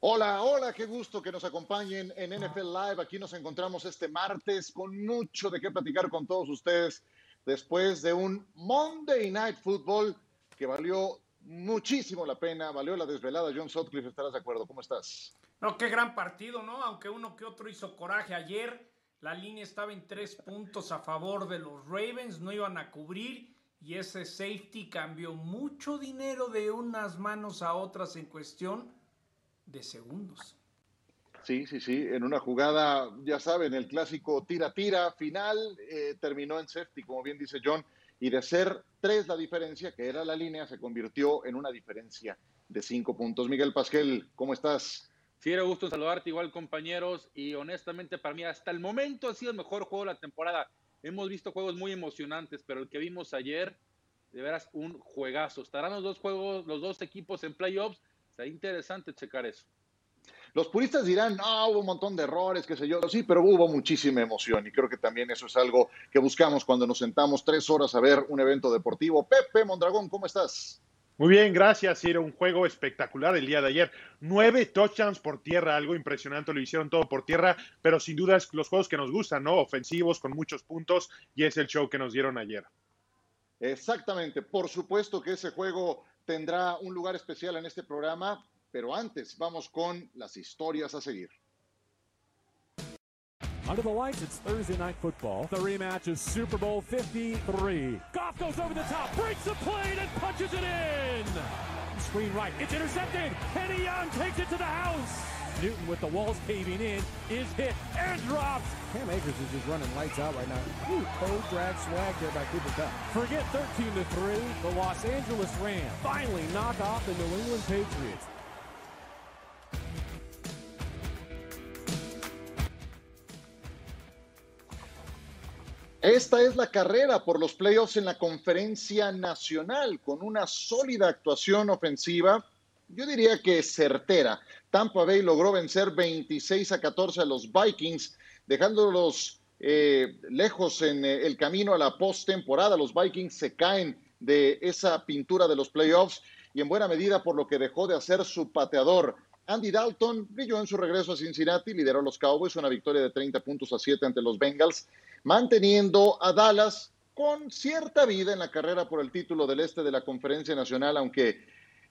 Hola, hola, qué gusto que nos acompañen en NFL Live. Aquí nos encontramos este martes con mucho de qué platicar con todos ustedes después de un Monday Night Football que valió muchísimo la pena, valió la desvelada. John Sutcliffe, ¿estarás de acuerdo? ¿Cómo estás? No, qué gran partido, ¿no? Aunque uno que otro hizo coraje ayer, la línea estaba en tres puntos a favor de los Ravens, no iban a cubrir y ese safety cambió mucho dinero de unas manos a otras en cuestión de segundos. Sí, sí, sí, en una jugada, ya saben, el clásico tira-tira final, eh, terminó en safety, como bien dice John, y de ser tres la diferencia, que era la línea, se convirtió en una diferencia de cinco puntos. Miguel Pasquel, ¿cómo estás? Sí, era gusto saludarte igual compañeros y honestamente para mí hasta el momento ha sido el mejor juego de la temporada. Hemos visto juegos muy emocionantes, pero el que vimos ayer, de veras un juegazo. Estarán los dos juegos, los dos equipos en playoffs Está interesante checar eso. Los puristas dirán, no, hubo un montón de errores, qué sé yo. Sí, pero hubo muchísima emoción y creo que también eso es algo que buscamos cuando nos sentamos tres horas a ver un evento deportivo. Pepe Mondragón, ¿cómo estás? Muy bien, gracias. Era un juego espectacular el día de ayer. Nueve touchdowns por tierra, algo impresionante. Lo hicieron todo por tierra, pero sin duda es los juegos que nos gustan, ¿no? Ofensivos, con muchos puntos, y es el show que nos dieron ayer. Exactamente. Por supuesto que ese juego tendrá un lugar especial en este programa, pero antes vamos con las historias a seguir. Under the lights, it's Thursday night football. The rematch is Super Bowl 53. Goff goes over the top, breaks the plane, and punches it in. Screen right, it's intercepted. Young takes it to the house. Newton with the walls caving in is hit and drops. Cam Akers is just running lights out right now. Ooh, cold drag swag there by Cooper Cup. Forget 13 to 3. The Los Angeles Rams finally knock off the New England Patriots. Esta es la carrera por los playoffs en la conferencia nacional, con una sólida actuación ofensiva yo diría que certera. Tampa Bay logró vencer 26 a 14 a los Vikings, dejándolos eh, lejos en eh, el camino a la postemporada. Los Vikings se caen de esa pintura de los playoffs y en buena medida por lo que dejó de hacer su pateador. Andy Dalton brilló en su regreso a Cincinnati, lideró a los Cowboys una victoria de 30 puntos a 7 ante los Bengals, manteniendo a Dallas con cierta vida en la carrera por el título del este de la Conferencia Nacional, aunque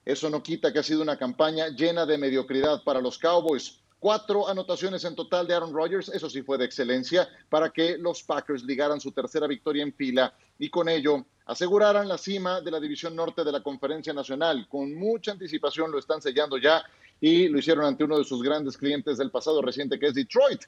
eso no quita que ha sido una campaña llena de mediocridad para los Cowboys. Cuatro anotaciones en total de Aaron Rodgers, eso sí fue de excelencia, para que los Packers ligaran su tercera victoria en fila y con ello aseguraran la cima de la división norte de la Conferencia Nacional. Con mucha anticipación lo están sellando ya y lo hicieron ante uno de sus grandes clientes del pasado reciente, que es Detroit.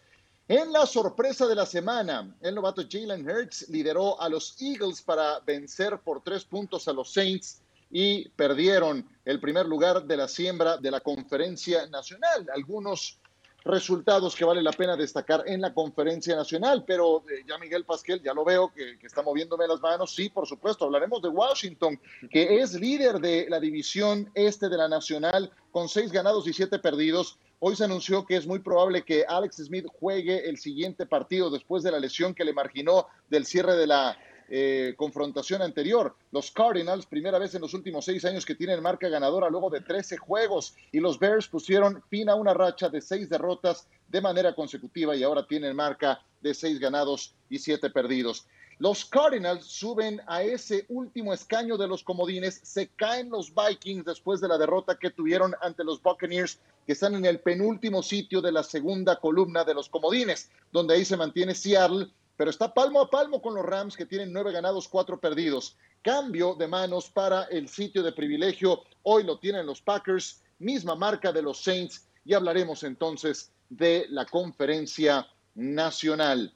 En la sorpresa de la semana, el novato Jalen Hurts lideró a los Eagles para vencer por tres puntos a los Saints y perdieron el primer lugar de la siembra de la conferencia nacional. Algunos resultados que vale la pena destacar en la conferencia nacional, pero eh, ya Miguel Pasquel, ya lo veo que, que, está moviéndome las manos, sí, por supuesto, hablaremos de Washington, que es líder de la división este de la nacional con seis ganados y siete perdidos. Hoy se anunció que es muy probable que Alex Smith juegue el siguiente partido después de la lesión que le marginó del cierre de la eh, confrontación anterior. Los Cardinals, primera vez en los últimos seis años que tienen marca ganadora luego de 13 juegos. Y los Bears pusieron fin a una racha de seis derrotas de manera consecutiva y ahora tienen marca de seis ganados y siete perdidos. Los Cardinals suben a ese último escaño de los comodines. Se caen los Vikings después de la derrota que tuvieron ante los Buccaneers, que están en el penúltimo sitio de la segunda columna de los comodines, donde ahí se mantiene Seattle pero está palmo a palmo con los Rams que tienen nueve ganados, cuatro perdidos. Cambio de manos para el sitio de privilegio. Hoy lo tienen los Packers, misma marca de los Saints y hablaremos entonces de la conferencia nacional.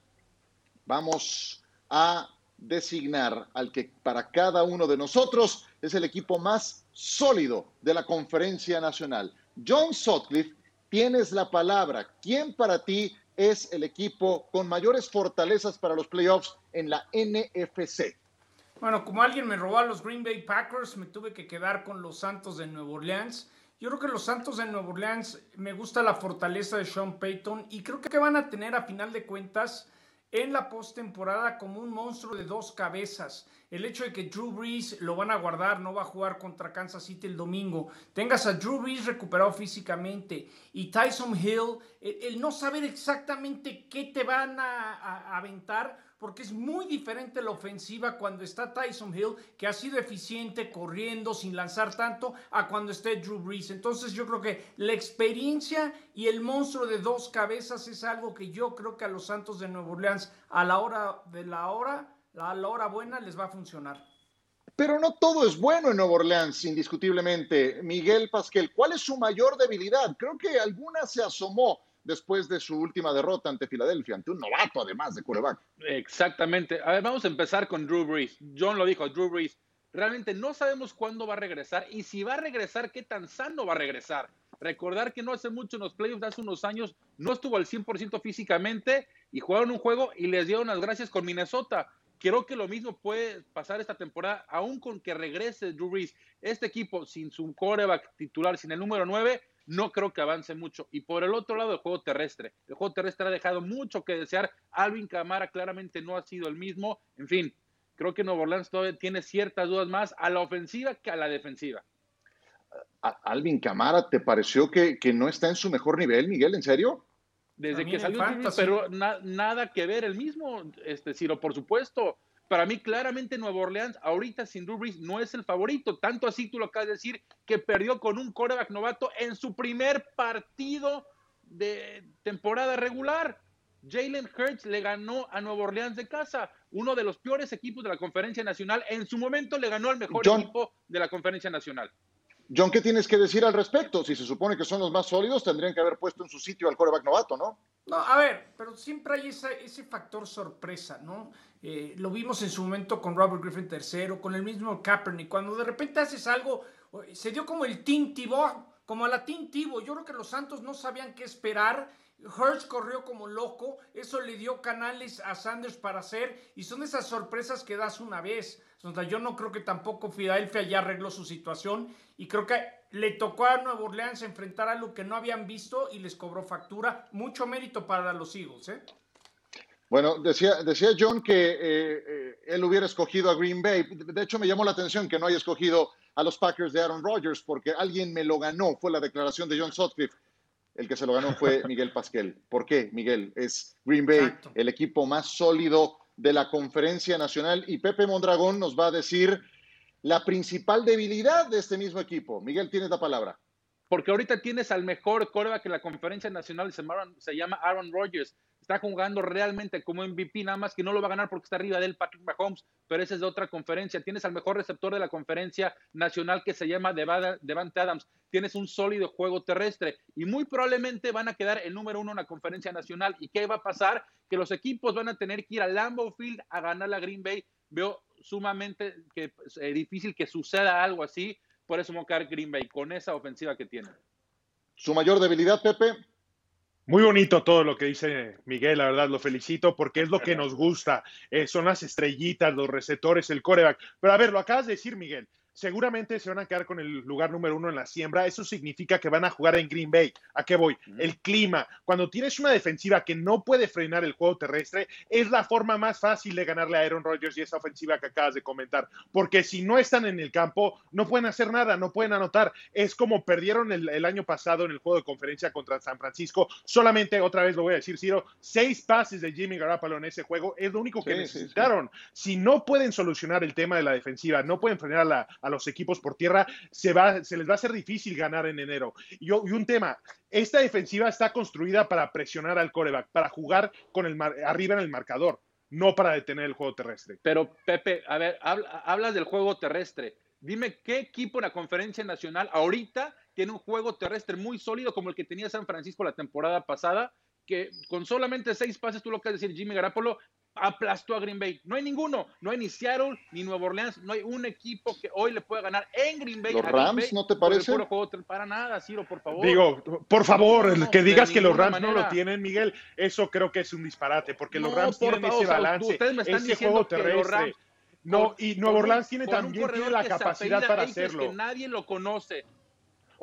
Vamos a designar al que para cada uno de nosotros es el equipo más sólido de la conferencia nacional. John Sutcliffe, tienes la palabra. ¿Quién para ti es el equipo con mayores fortalezas para los playoffs en la NFC. Bueno, como alguien me robó a los Green Bay Packers, me tuve que quedar con los Santos de Nueva Orleans. Yo creo que los Santos de Nueva Orleans me gusta la fortaleza de Sean Payton y creo que van a tener a final de cuentas en la postemporada como un monstruo de dos cabezas. El hecho de que Drew Brees lo van a guardar, no va a jugar contra Kansas City el domingo, tengas a Drew Brees recuperado físicamente y Tyson Hill, el, no saber exactamente qué te van a aventar, porque es muy diferente la ofensiva cuando está Tyson Hill, que ha sido eficiente corriendo sin lanzar tanto, a cuando esté Drew Brees. Entonces yo creo que la experiencia y el monstruo de dos cabezas es algo que yo creo que a los Santos de Nueva Orleans a la hora de la hora, a la hora buena les va a funcionar. Pero no todo es bueno en Nueva Orleans, indiscutiblemente. Miguel Pasquel, ¿cuál es su mayor debilidad? Creo que alguna se asomó después de su última derrota ante Filadelfia, ante un novato además de quarterback. Exactamente. A ver, vamos a empezar con Drew Brees. John lo dijo, Drew Brees. Realmente no sabemos cuándo va a regresar y si va a regresar, qué tan sano va a regresar. Recordar que no hace mucho en los playoffs, hace unos años, no estuvo al 100% físicamente y jugaron un juego y les dieron las gracias con Minnesota. Creo que lo mismo puede pasar esta temporada, aún con que regrese Drew Brees. Este equipo sin su quarterback titular, sin el número 9, no creo que avance mucho. Y por el otro lado, el juego terrestre. El juego terrestre ha dejado mucho que desear. Alvin Camara claramente no ha sido el mismo. En fin, creo que Nuevo Orleans todavía tiene ciertas dudas más a la ofensiva que a la defensiva. Alvin Camara, ¿te pareció que, no está en su mejor nivel, Miguel? ¿En serio? Desde que salió, pero nada que ver el mismo, este Ciro, por supuesto. Para mí, claramente, Nuevo Orleans, ahorita sin Drew Brees, no es el favorito. Tanto así tú lo acabas de decir, que perdió con un coreback novato en su primer partido de temporada regular. Jalen Hurts le ganó a Nuevo Orleans de casa, uno de los peores equipos de la Conferencia Nacional. En su momento le ganó al mejor equipo de la Conferencia Nacional. John, ¿qué tienes que decir al respecto? Si se supone que son los más sólidos, tendrían que haber puesto en su sitio al coreback novato, ¿no? No, a ver, pero siempre hay ese factor sorpresa, ¿no? Eh, lo vimos en su momento con Robert Griffin III, con el mismo Kaepernick. Cuando de repente haces algo, se dio como el Team como a la Team Yo creo que los Santos no sabían qué esperar. Hurts corrió como loco, eso le dio canales a Sanders para hacer, y son esas sorpresas que das una vez. yo no creo que tampoco Filadelfia ya arregló su situación, y creo que le tocó a Nueva Orleans enfrentar algo que no habían visto y les cobró factura. Mucho mérito para los Eagles, ¿eh? Bueno, decía, decía John que eh, eh, él hubiera escogido a Green Bay. De hecho, me llamó la atención que no haya escogido a los Packers de Aaron Rodgers, porque alguien me lo ganó. Fue la declaración de John Sutcliffe. El que se lo ganó fue Miguel Pasquel. ¿Por qué, Miguel? Es Green Bay, el equipo más sólido de la conferencia nacional. Y Pepe Mondragón nos va a decir la principal debilidad de este mismo equipo. Miguel, tienes la palabra. Porque ahorita tienes al mejor coreback que la conferencia nacional, se llama Aaron Rodgers está jugando realmente como MVP, nada más que no lo va a ganar porque está arriba del Patrick Mahomes, pero ese es de otra conferencia. Tienes al mejor receptor de la conferencia nacional que se llama Devante Adams. Tienes un sólido juego terrestre y muy probablemente van a quedar el número uno en la conferencia nacional. ¿Y qué va a pasar? Que los equipos van a tener que ir a Lambeau Field a ganar la Green Bay. Veo sumamente que, eh, difícil que suceda algo así. Por eso quedar Green Bay con esa ofensiva que tiene. ¿Su mayor debilidad, Pepe? Muy bonito todo lo que dice Miguel, la verdad, lo felicito porque es lo que nos gusta. Eh, son las estrellitas, los receptores, el coreback. Pero a ver, lo acabas de decir, Miguel seguramente se van a quedar con el lugar número uno en la siembra. Eso significa que van a jugar en Green Bay. ¿A qué voy? El clima. Cuando tienes una defensiva que no puede frenar el juego terrestre, es la forma más fácil de ganarle a Aaron Rodgers y esa ofensiva que acabas de comentar. Porque si no están en el campo, no pueden hacer nada, no pueden anotar. Es como perdieron el, año pasado en el juego de conferencia contra San Francisco. Solamente, otra vez lo voy a decir, Ciro, seis pases de Jimmy Garoppolo en ese juego es lo único que necesitaron. Si no pueden solucionar el tema de la defensiva, no pueden frenar a la a los equipos por tierra, se, va, se les va a hacer difícil ganar en enero. Y, y un tema, esta defensiva está construida para presionar al coreback, para jugar con el arriba en el marcador, no para detener el juego terrestre. Pero Pepe, a ver, hablas del juego terrestre. Dime qué equipo en la conferencia nacional ahorita tiene un juego terrestre muy sólido como el que tenía San Francisco la temporada pasada, que con solamente seis pases, tú lo que decir, Jimmy Garapolo, aplastó a Green Bay. No hay ninguno, no hay ni Seattle ni Nueva Orleans, no hay un equipo que hoy le pueda ganar en Green Bay. ¿Los Rams no te parece? para nada, Ciro, por favor. Digo, por favor, que digas que los Rams no lo tienen, Miguel, eso creo que es un disparate, porque los Rams tienen ese balance, ese juego terrestre. no, y Nueva Orleans tiene también tiene la capacidad para hacerlo. Que nadie lo conoce.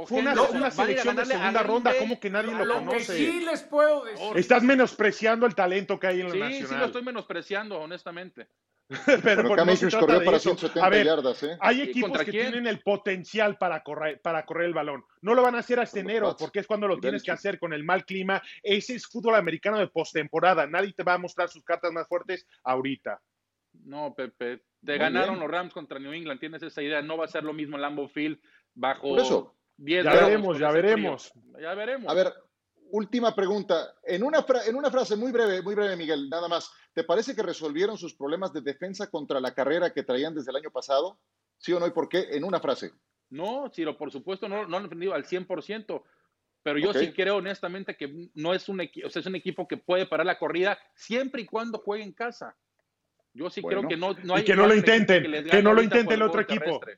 Fue una, selección de segunda ronda, como que nadie lo Lo que conoce. sí les puedo decir. Estás menospreciando el talento que hay en la Sí, nacional. sí lo estoy menospreciando, honestamente. Pero Pero por- no se Akers trata corrió de para eso. 170 A ver, yardas, ¿eh? Hay ¿Y equipos que quién? tienen el potencial para correr, para correr el balón. No lo van a hacer hasta enero, Pats porque es cuando lo tienes que hacer con el mal clima. Ese es fútbol americano de postemporada. Nadie te va a mostrar sus cartas más fuertes ahorita. No, Pepe. Te Muy ganaron bien. los Rams contra New England. Tienes esa idea. No va a ser lo mismo en Lambeau Field bajo Por eso. 10 Ya veremos, ya frío. veremos. Ya veremos. A ver, última pregunta. En una, en una frase muy breve, muy breve, Miguel, nada más. ¿Te parece que resolvieron sus problemas de defensa contra la carrera que traían desde el año pasado? ¿Sí o no? ¿Y por qué? En una frase. No, Ciro, por supuesto, no, no han defendido al 100%, pero yo sí creo honestamente que no es un, o sea, es un equipo que puede parar la corrida siempre y cuando juegue en casa. Yo sí Bueno. creo que no, no hay Y que no lo intenten, que no lo intente el otro equipo. terrestre.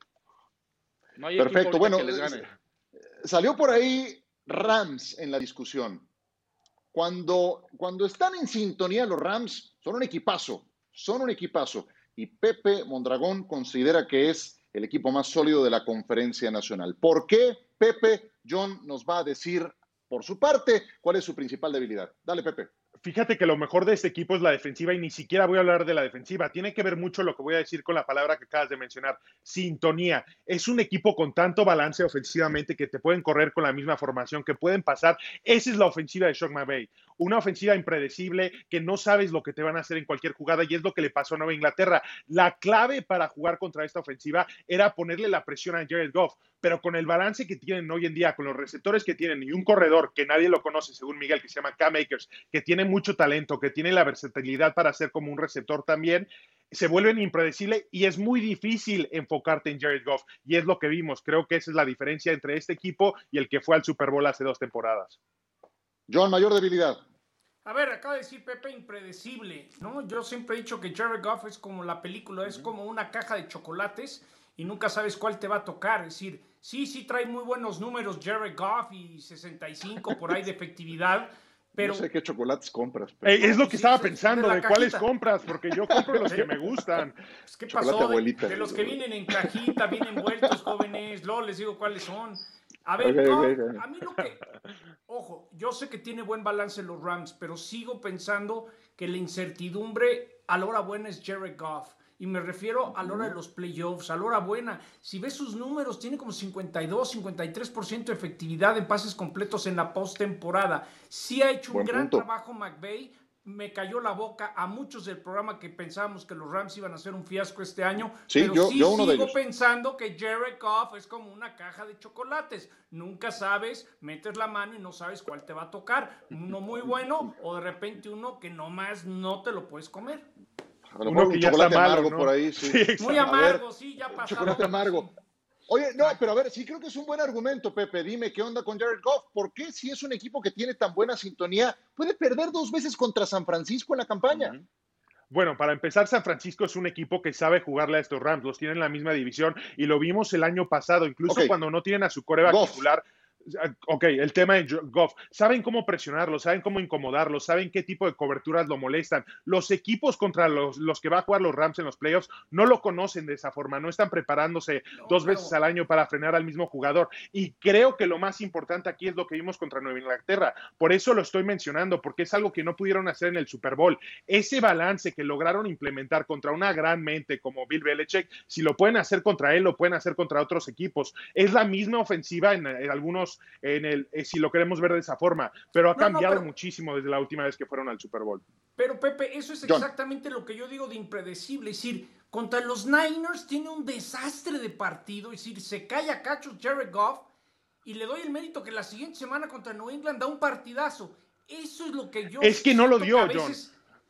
No hay Perfecto. Bueno, que les gane. Salió por ahí Rams en la discusión. Cuando, cuando están en sintonía los Rams, son un equipazo, son un equipazo. Y Pepe Mondragón considera que es el equipo más sólido de la conferencia nacional. ¿Por qué? Pepe, John nos va a decir por su parte cuál es su principal debilidad. Dale, Pepe. Fíjate que lo mejor de este equipo es la defensiva y ni siquiera voy a hablar de la defensiva. Tiene que ver mucho lo que voy a decir con la palabra que acabas de mencionar, sintonía. Es un equipo con tanto balance ofensivamente que te pueden correr con la misma formación, que pueden pasar. Esa es la ofensiva de Shock McVay. Una ofensiva impredecible que no sabes lo que te van a hacer en cualquier jugada y es lo que le pasó a Nueva Inglaterra. La clave para jugar contra esta ofensiva era ponerle la presión a Jared Goff, pero con el balance que tienen hoy en día, con los receptores que tienen y un corredor que nadie lo conoce, según Miguel, que se llama Cam Akers, que tiene mucho talento, que tiene la versatilidad para ser como un receptor también, se vuelven impredecibles y es muy difícil enfocarte en Jared Goff. Y es lo que vimos. Creo que esa es la diferencia entre este equipo y el que fue al Super Bowl hace dos temporadas. John, mayor debilidad. A ver, acaba de decir Pepe, impredecible, ¿no? Yo siempre he dicho que Jared Goff es como la película, es como una caja de chocolates y nunca sabes cuál te va a tocar. Es decir, sí, sí trae muy buenos números Jared Goff y 65 por ahí de efectividad, pero no sé qué chocolates compras. Pepe. Eh, es lo que sí, estaba sí, pensando, de cuáles compras, porque yo compro los que me gustan. pues, ¿qué Chocolate pasó? De, abuelita. de los que vienen en cajita, vienen envueltos, jóvenes, luego les digo cuáles son. A ver, no, a mí lo que... Ojo, yo sé que tiene buen balance los Rams, pero sigo pensando que la incertidumbre a la hora buena es Jared Goff. Y me refiero a la hora de los playoffs, a la hora buena. Si ves sus números, tiene como 52, 53% de efectividad en pases completos en la postemporada. Sí ha hecho un gran punto. trabajo McVay. Me cayó la boca a muchos del programa que pensábamos que los Rams iban a hacer un fiasco este año. Sí, pero yo- sí yo uno de sigo ellos. pensando que Jared Goff es como una caja de chocolates. Nunca sabes, metes la mano y no sabes cuál te va a tocar. Uno muy bueno o de repente uno que nomás no te lo puedes comer. A lo Uno mejor que un ya está chocolate malo, amargo ¿no? por ahí, sí. Muy ver, amargo, sí, ya pasado. chocolate amargo. Oye, no, pero a ver, sí creo que es un buen argumento, Pepe. Dime qué onda con Jared Goff. ¿Por qué si es un equipo que tiene tan buena sintonía, puede perder dos veces contra San Francisco en la campaña? Bueno, para empezar, San Francisco es un equipo que sabe jugarle a estos Rams, los tienen en la misma división y lo vimos el año pasado, incluso cuando no tienen a su coreback titular. Ok, el tema de Goff. Saben cómo presionarlo, saben cómo incomodarlo, saben qué tipo de coberturas lo molestan. Los equipos contra los, los que va a jugar los Rams en los playoffs no lo conocen de esa forma, no están preparándose No, dos veces al año para frenar al mismo jugador. Y creo que lo más importante aquí es lo que vimos contra Nueva Inglaterra. Por eso lo estoy mencionando, porque es algo que no pudieron hacer en el Super Bowl. Ese balance que lograron implementar contra una gran mente como Bill Belichick, si lo pueden hacer contra él, lo pueden hacer contra otros equipos. Es la misma ofensiva en, en algunos, en el, eh, si lo queremos ver de esa forma, pero ha No, no, cambiado pero- muchísimo desde la última vez que fueron al Super Bowl. Pero Pepe, eso es John. exactamente lo que yo digo de impredecible. Es decir, contra los Niners tiene un desastre de partido. Es decir, se cae a cachos Jared Goff y le doy el mérito que la siguiente semana contra New England da un partidazo. Eso es lo que yo. Es que no lo dio, que a John.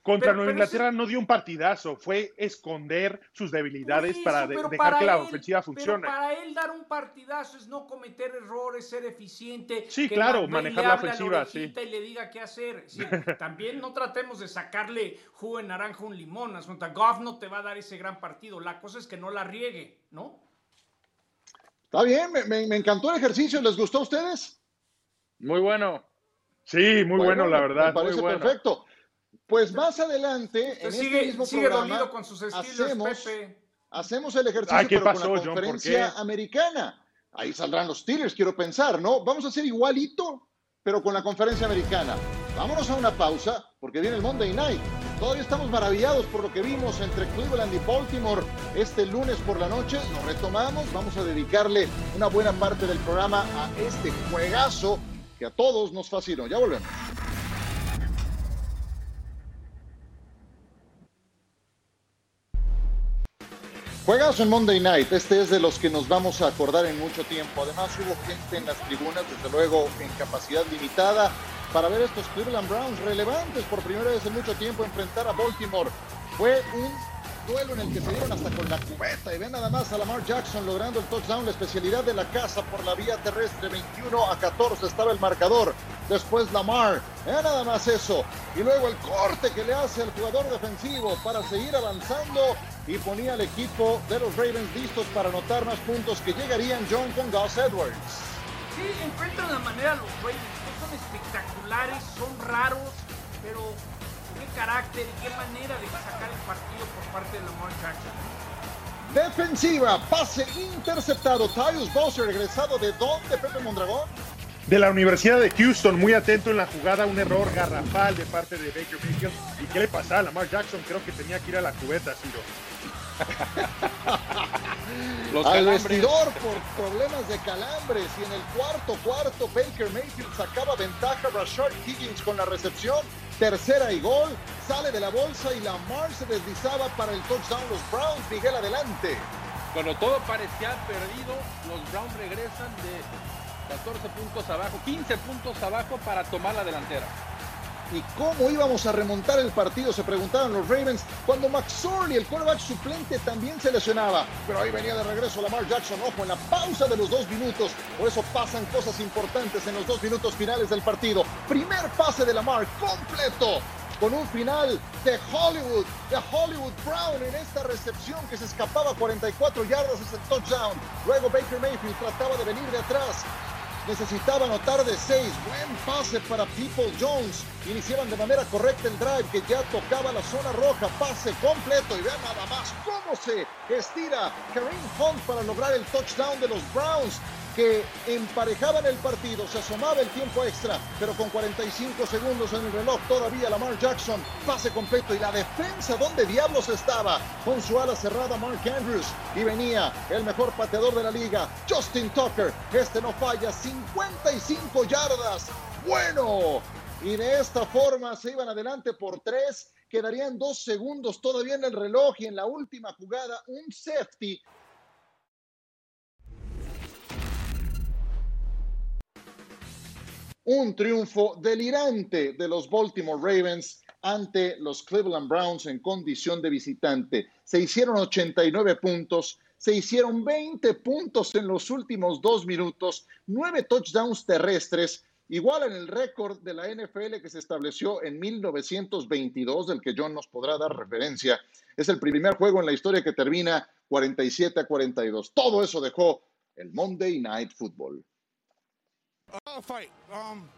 Contra Pero- Nueva pero Inglaterra no dio un partidazo, fue esconder sus debilidades para de- dejar para que la ofensiva funcione. Pero para él dar un partidazo es no cometer errores, ser eficiente. Sí, que claro, manejar la ofensiva, orejita Y le diga qué hacer. También no tratemos de sacarle jugo de naranja a un limón. Asunta, Goff no te va a dar ese gran partido. La cosa es que no la riegue, ¿no? Está bien, me, me- me encantó el ejercicio. ¿Les gustó a ustedes? Muy bueno. Sí, muy bueno, la verdad. Me parece muy bueno. perfecto. Pues más adelante, en este mismo sigue programa, dolido con sus Steelers, hacemos, Pepe. hacemos el ejercicio Ay, ¿qué pero con la conferencia americana. Ahí saldrán los Steelers, quiero pensar, ¿no? Vamos a hacer igualito, pero con la conferencia americana. Vámonos a una pausa, porque viene el Monday Night. Todavía estamos maravillados por lo que vimos entre Cleveland y Baltimore este lunes por la noche. Lo retomamos, vamos a dedicarle una buena parte del programa a este juegazo que a todos nos fascinó. Ya volvemos. Juegazo en Monday Night, este es de los que nos vamos a acordar en mucho tiempo. Además hubo gente en las tribunas, desde luego en capacidad limitada, para ver estos Cleveland Browns relevantes por primera vez en mucho tiempo enfrentar a Baltimore. Fue un duelo en el que se dieron hasta con la cubeta y ven nada más a Lamar Jackson logrando el touchdown, la especialidad de la casa por la vía terrestre, 21 a 14 estaba el marcador. Después Lamar, vean nada más eso. Y luego el corte que le hace el jugador defensivo para seguir avanzando y ponía al equipo de los Ravens listos para anotar más puntos que llegarían John con Gus Edwards. Sí, encuentran la manera los Ravens, son espectaculares, son raros, pero qué carácter y qué manera de sacar el partido por parte de Lamar Jackson. Defensiva, pase interceptado. Tyus Bowser, regresado de dónde, Pepe Mondragón? De la Universidad de Houston, muy atento en la jugada, un error garrafal de parte de Baker Mayfield. ¿Y qué le pasaba a Lamar Jackson? Creo que tenía que ir a la cubeta, Ciro. Los al vestidor por problemas de calambres. Y en el cuarto cuarto Baker Mayfield sacaba ventaja. Rashard Higgins con la recepción. Tercera y gol. Sale de la bolsa y Lamar se deslizaba para el touchdown. Los Browns Miguel adelante. Cuando todo parecía perdido. Los Browns regresan de 14 puntos abajo 15 puntos abajo para tomar la delantera ¿Y cómo íbamos a remontar el partido? Se preguntaban los Ravens cuando McSorley, el quarterback suplente, también se lesionaba. Pero ahí venía de regreso Lamar Jackson, ojo, en la pausa de los dos minutos. Por eso pasan cosas importantes en los dos minutos finales del partido. Primer pase de Lamar, completo con un final de Hollywood, de Hollywood Brown en esta recepción que se escapaba 44 yardas es el touchdown. Luego Baker Mayfield trataba de venir de atrás, necesitaba anotar de seis. Buen pase para People Jones. Iniciaban de manera correcta el drive que ya tocaba la zona roja. Pase completo y vean nada más cómo se estira Kareem Hunt para lograr el touchdown de los Browns que emparejaban el partido, se asomaba el tiempo extra, pero con 45 segundos en el reloj todavía Lamar Jackson, pase completo y la defensa, ¿dónde diablos estaba? Con su ala cerrada Mark Andrews y venía el mejor pateador de la liga, Justin Tucker, este no falla, 55 yardas, bueno, y de esta forma se iban adelante por tres, quedarían dos segundos todavía en el reloj y en la última jugada un safety un triunfo delirante de los Baltimore Ravens ante los Cleveland Browns en condición de visitante. Se hicieron 89 puntos, se hicieron 20 puntos en los últimos dos minutos, nueve touchdowns terrestres, igual en el récord de la NFL que se estableció en 1922, del que John nos podrá dar referencia. Es el primer juego en la historia que termina 47 a 42. Todo eso dejó el Monday Night Football. Uh, fight. Um,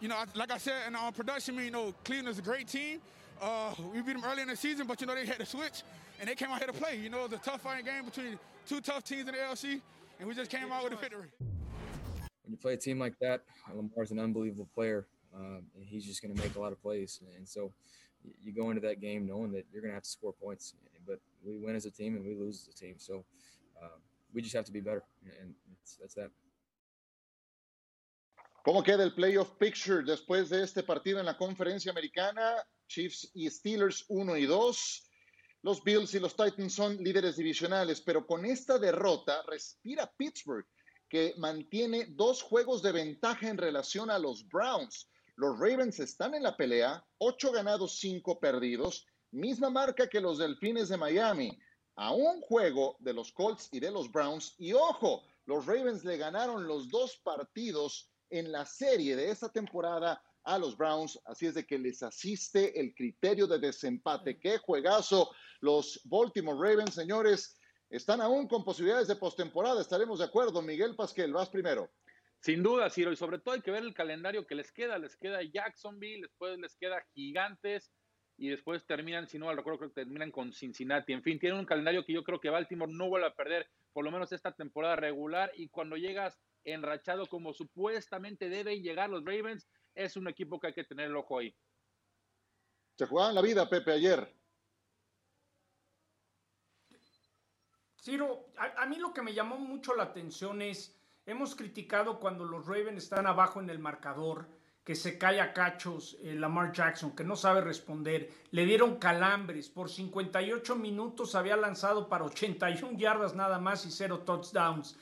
you know, like I said in our production, you know, Cleveland's a great team. Uh, we beat them early in the season, but you know they had to switch, and they came out here to play. You know, it was a tough fighting game between two tough teams in the LC, and we just came out with a victory. When you play a team like that, Lamar's an unbelievable player, um, and he's just going to make a lot of plays. And so, you go into that game knowing that you're going to have to score points, but we win as a team and we lose as a team. So, uh, we just have to be better, and that's that. ¿Cómo queda el playoff picture después de este partido en la conferencia americana? Chiefs y Steelers 1 y 2. Los Bills y los Titans son líderes divisionales, pero con esta derrota respira Pittsburgh, que mantiene dos juegos de ventaja en relación a los Browns. Los Ravens están en la pelea, 8 ganados, 5 perdidos, misma marca que los Delfines de Miami, a un juego de los Colts y de los Browns. Y ojo, los Ravens le ganaron los dos partidos en la serie de esta temporada a los Browns, así es de que les asiste el criterio de desempate. Qué juegazo los Baltimore Ravens, señores, están aún con posibilidades de postemporada, estaremos de acuerdo. Miguel Pasquel, vas primero. Sin duda, Ciro, y sobre todo hay que ver el calendario que les queda. Les queda Jacksonville, después les queda Gigantes, y después terminan, si no al recuerdo, creo que terminan con Cincinnati. En fin, tienen un calendario que yo creo que Baltimore no vuelve a perder, por lo menos esta temporada regular. Y cuando llegas enrachado como supuestamente deben llegar los Ravens, es un equipo que hay que tener el ojo ahí. Se jugaban la vida, Pepe, ayer. Ciro, a, a, mí lo que me llamó mucho la atención es, hemos criticado cuando los Ravens están abajo en el marcador, que se cae a cachos eh, Lamar Jackson, que no sabe responder, le dieron calambres, por 58 minutos había lanzado para 81 yardas nada más y cero touchdowns,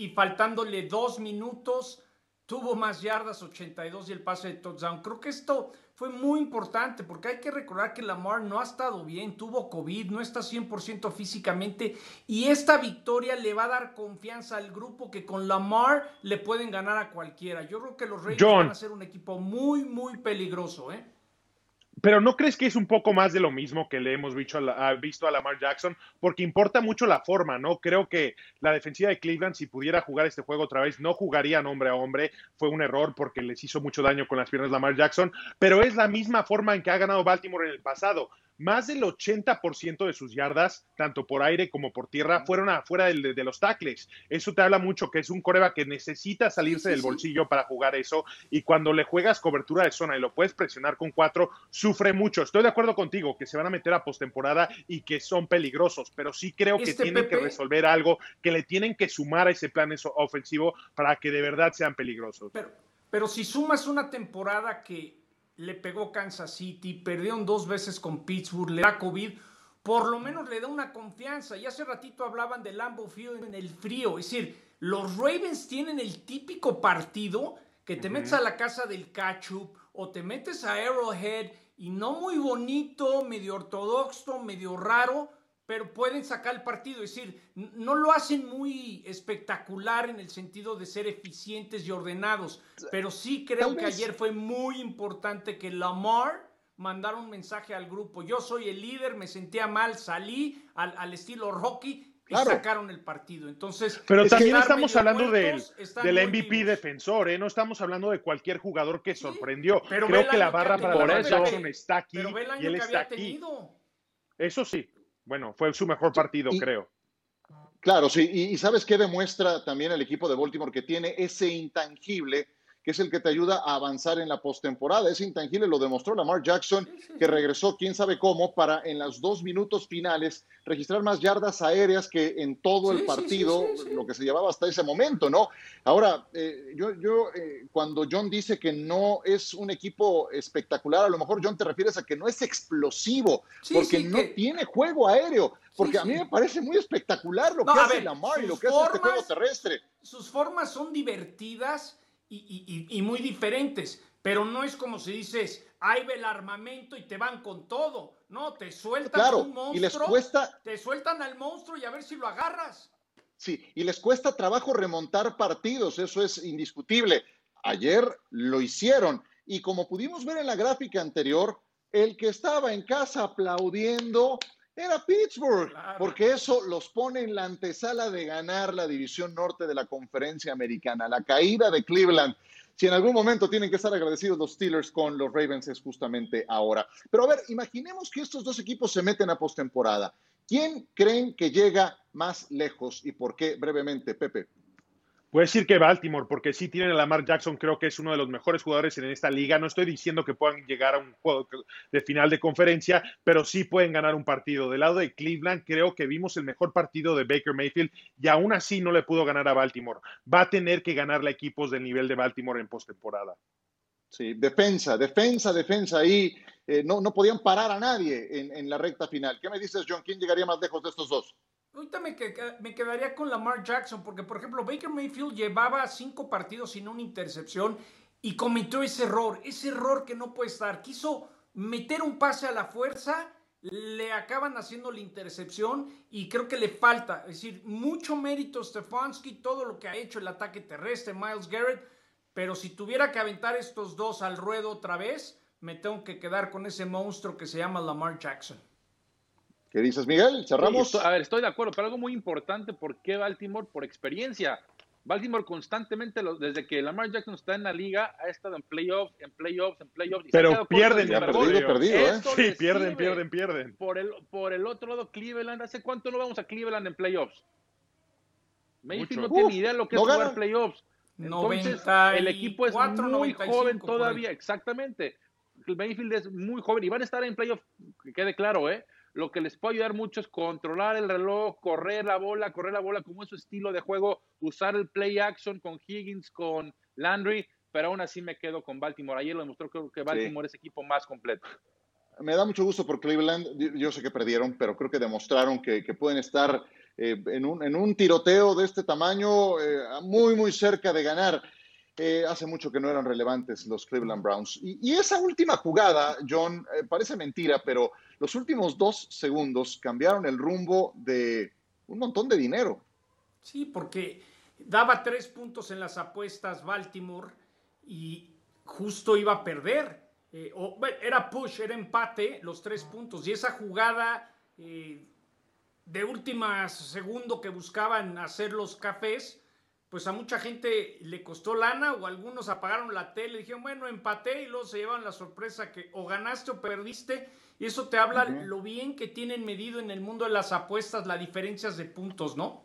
y faltándole dos minutos tuvo más yardas, 82 y el pase de touchdown. Creo que esto fue muy importante porque hay que recordar que Lamar no ha estado bien, tuvo COVID, no está 100% físicamente y esta victoria le va a dar confianza al grupo que con Lamar le pueden ganar a cualquiera. Yo creo que los Reyes van a ser un equipo muy, muy peligroso, ¿eh? Pero ¿no crees que es un poco más de lo mismo que le hemos visto a, la, a Lamar Jackson? Porque importa mucho la forma, ¿no? Creo que la defensiva de Cleveland, si pudiera jugar este juego otra vez, no jugaría hombre a hombre. Fue un error porque les hizo mucho daño con las piernas Lamar Jackson. Pero es la misma forma en que ha ganado Baltimore en el pasado más del 80% de sus yardas, tanto por aire como por tierra, fueron afuera de, de los tackles. Eso te habla mucho que es un coreba que necesita salirse del bolsillo para jugar eso y cuando le juegas cobertura de zona y lo puedes presionar con cuatro, sufre mucho. Estoy de acuerdo contigo que se van a meter a postemporada y que son peligrosos, pero sí creo que este tienen que resolver algo, que le tienen que sumar a ese plan ofensivo para que de verdad sean peligrosos. Pero, pero si sumas una temporada que le pegó Kansas City, perdieron dos veces con Pittsburgh, le da COVID, por lo menos le da una confianza. Y hace ratito hablaban de Lambeau Field en el frío. Es decir, los Ravens tienen el típico partido que te metes a la casa del ketchup o te metes a Arrowhead y no muy bonito, medio ortodoxo, medio raro, pero pueden sacar el partido. Es decir, no lo hacen muy espectacular en el sentido de ser eficientes y ordenados, pero sí creo que ayer fue muy importante que Lamar mandara un mensaje al grupo. Yo soy el líder, me sentía mal, salí al, estilo Rocky y sacaron el partido. Entonces, pero también estamos hablando del, del MVP defensor, ¿eh? no estamos hablando de cualquier jugador que sorprendió. Pero Creo que la barra para la Jackson está aquí y él está aquí. Eso sí, bueno, fue su mejor partido, creo. Claro, sí, y, y, sabes qué demuestra también el equipo de Baltimore que tiene ese intangible que es el que te ayuda a avanzar en la postemporada. Es intangible, lo demostró Lamar Jackson, que regresó quién sabe cómo para en los dos minutos finales registrar más yardas aéreas que en todo el partido, lo que se llevaba hasta ese momento, ¿no? Ahora, eh, yo, yo eh, cuando John dice que no es un equipo espectacular, a lo mejor John te refieres a que no es explosivo, porque no tiene juego aéreo. Porque a mí me parece muy espectacular lo que hace Lamar y lo que hace este juego terrestre. Sus formas son divertidas y, muy diferentes, pero no es como si dices, ahí ve el armamento y te van con todo. No, te sueltan un monstruo, y les cuesta... te sueltan al monstruo y a ver si lo agarras. Sí, y les cuesta trabajo remontar partidos, eso es indiscutible. Ayer lo hicieron y como pudimos ver en la gráfica anterior, el que estaba en casa aplaudiendo era Pittsburgh, porque eso los pone en la antesala de ganar la división norte de la conferencia americana. La caída de Cleveland. Si en algún momento tienen que estar agradecidos los Steelers con los Ravens es justamente ahora. Pero a ver, imaginemos que estos dos equipos se meten a postemporada. ¿Quién creen que llega más lejos y por qué? Brevemente, Pepe. Puedo decir que Baltimore, porque sí tienen a Lamar Jackson, creo que es uno de los mejores jugadores en esta liga. No estoy diciendo que puedan llegar a un juego de final de conferencia, pero sí pueden ganar un partido. Del lado de Cleveland, creo que vimos el mejor partido de Baker Mayfield y aún así no le pudo ganar a Baltimore. Va a tener que ganarle equipos del nivel de Baltimore en postemporada. Sí, defensa, defensa, defensa. Ahí eh, no, no podían parar a nadie en, en la recta final. ¿Qué me dices, John? ¿Quién llegaría más lejos de estos dos? Ahorita me, me, quedaría con Lamar Jackson, porque por ejemplo Baker Mayfield llevaba cinco partidos sin una intercepción y cometió ese error, ese error que no puede estar. Quiso meter un pase a la fuerza, le acaban haciendo la intercepción y creo que le falta, es decir, mucho mérito Stefanski, todo lo que ha hecho el ataque terrestre, Miles Garrett, pero si tuviera que aventar estos dos al ruedo otra vez, me tengo que quedar con ese monstruo que se llama Lamar Jackson. ¿Qué dices, Miguel? ¿Cerramos? a ver, estoy de acuerdo, pero algo muy importante, ¿por qué Baltimore? Por experiencia. Baltimore constantemente, desde que Lamar Jackson está en la liga, ha estado en playoffs, en playoffs, en playoffs. Pero pierden, ya perdido, perdido, ¿eh? Sí, pierden, pierden, pierden. Por el, por el otro lado, Cleveland, ¿hace cuánto no vamos a Cleveland en playoffs? Mayfield no tiene idea de lo que es jugar playoffs. Entonces, el equipo es muy joven todavía, exactamente. Mayfield es muy joven y van a estar en playoffs, que quede claro, ¿eh? Lo que les puede ayudar mucho es controlar el reloj, correr la bola, correr la bola como es su estilo de juego, usar el play action con Higgins, con Landry, pero aún así me quedo con Baltimore. Ayer lo demostró creo que Baltimore es equipo más completo. Me da mucho gusto por Cleveland. Yo sé que perdieron, pero creo que demostraron que, pueden estar eh, en, un, en, un, tiroteo de este tamaño eh, muy, muy cerca de ganar. Eh, hace mucho que no eran relevantes los Cleveland Browns. Y, esa última jugada, John, parece mentira, pero los últimos dos segundos cambiaron el rumbo de un montón de dinero. Sí, porque daba tres puntos en las apuestas Baltimore y justo iba a perder. Eh, era push, era empate, los tres puntos. Y esa jugada eh, de última segundo que buscaban hacer los cafés, pues a mucha gente le costó lana o algunos apagaron la tele y dijeron, bueno, empaté y luego se llevan la sorpresa que o ganaste o perdiste y eso te habla lo bien que tienen medido en el mundo de las apuestas las diferencias de puntos, ¿no?